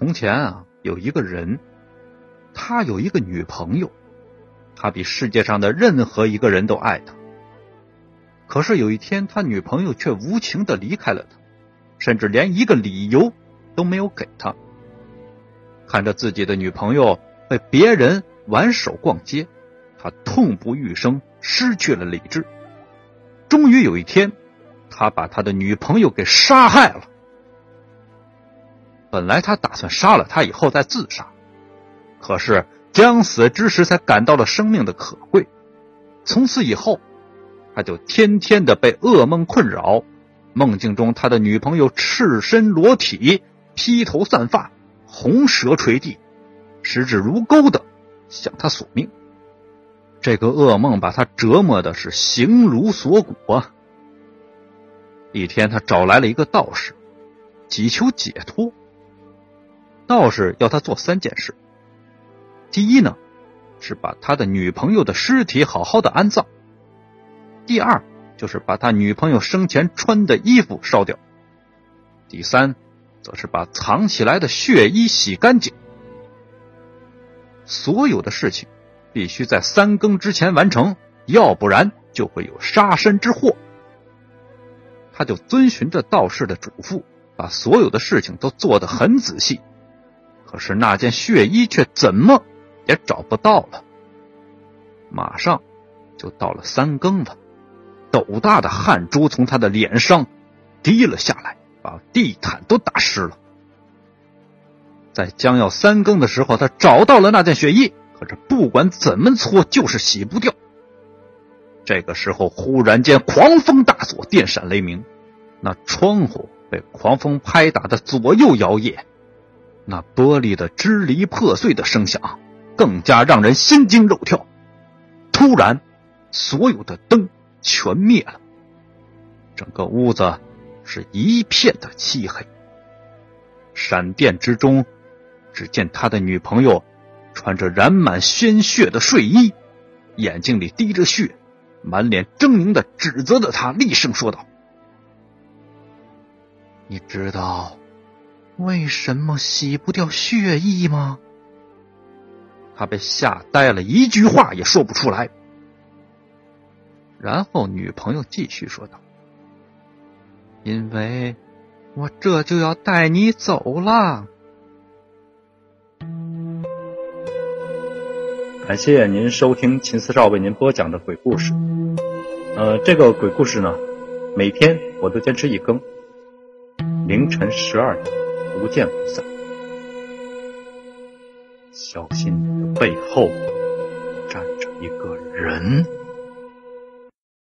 从前啊，有一个人，他有一个女朋友，他比世界上的任何一个人都爱她。可是有一天，他女朋友却无情的离开了他，甚至连一个理由都没有给他。看着自己的女朋友被别人挽手逛街，他痛不欲生，失去了理智。终于有一天，他把他的女朋友给杀害了。本来他打算杀了他以后再自杀，可是将死之时才感到了生命的可贵。从此以后，他就天天的被噩梦困扰，梦境中他的女朋友赤身裸体，披头散发，红舌垂地，十指如钩的向他索命。这个噩梦把他折磨的是形如锁骨啊！一天，他找来了一个道士，祈求解脱。道士要他做三件事：第一呢，是把他的女朋友的尸体好好的安葬；第二，就是把他女朋友生前穿的衣服烧掉；第三，则是把藏起来的血衣洗干净。所有的事情必须在三更之前完成，要不然就会有杀身之祸。他就遵循着道士的嘱咐，把所有的事情都做得很仔细。可是那件血衣却怎么也找不到了。马上就到了三更了，斗大的汗珠从他的脸上滴了下来，把地毯都打湿了。在将要三更的时候，他找到了那件血衣，可是不管怎么搓，就是洗不掉。这个时候，忽然间狂风大作，电闪雷鸣，那窗户被狂风拍打的左右摇曳。那玻璃的支离破碎的声响，更加让人心惊肉跳。突然，所有的灯全灭了，整个屋子是一片的漆黑。闪电之中，只见他的女朋友穿着染满鲜血的睡衣，眼睛里滴着血，满脸狰狞的指责着他，厉声说道：“你知道？”为什么洗不掉血衣吗？他被吓呆了，一句话也说不出来。然后女朋友继续说道：“因为我这就要带你走了。”感谢您收听秦四少为您播讲的鬼故事。呃，这个鬼故事呢，每天我都坚持一更，凌晨十二点。不见不散。小心你的背后站着一个人。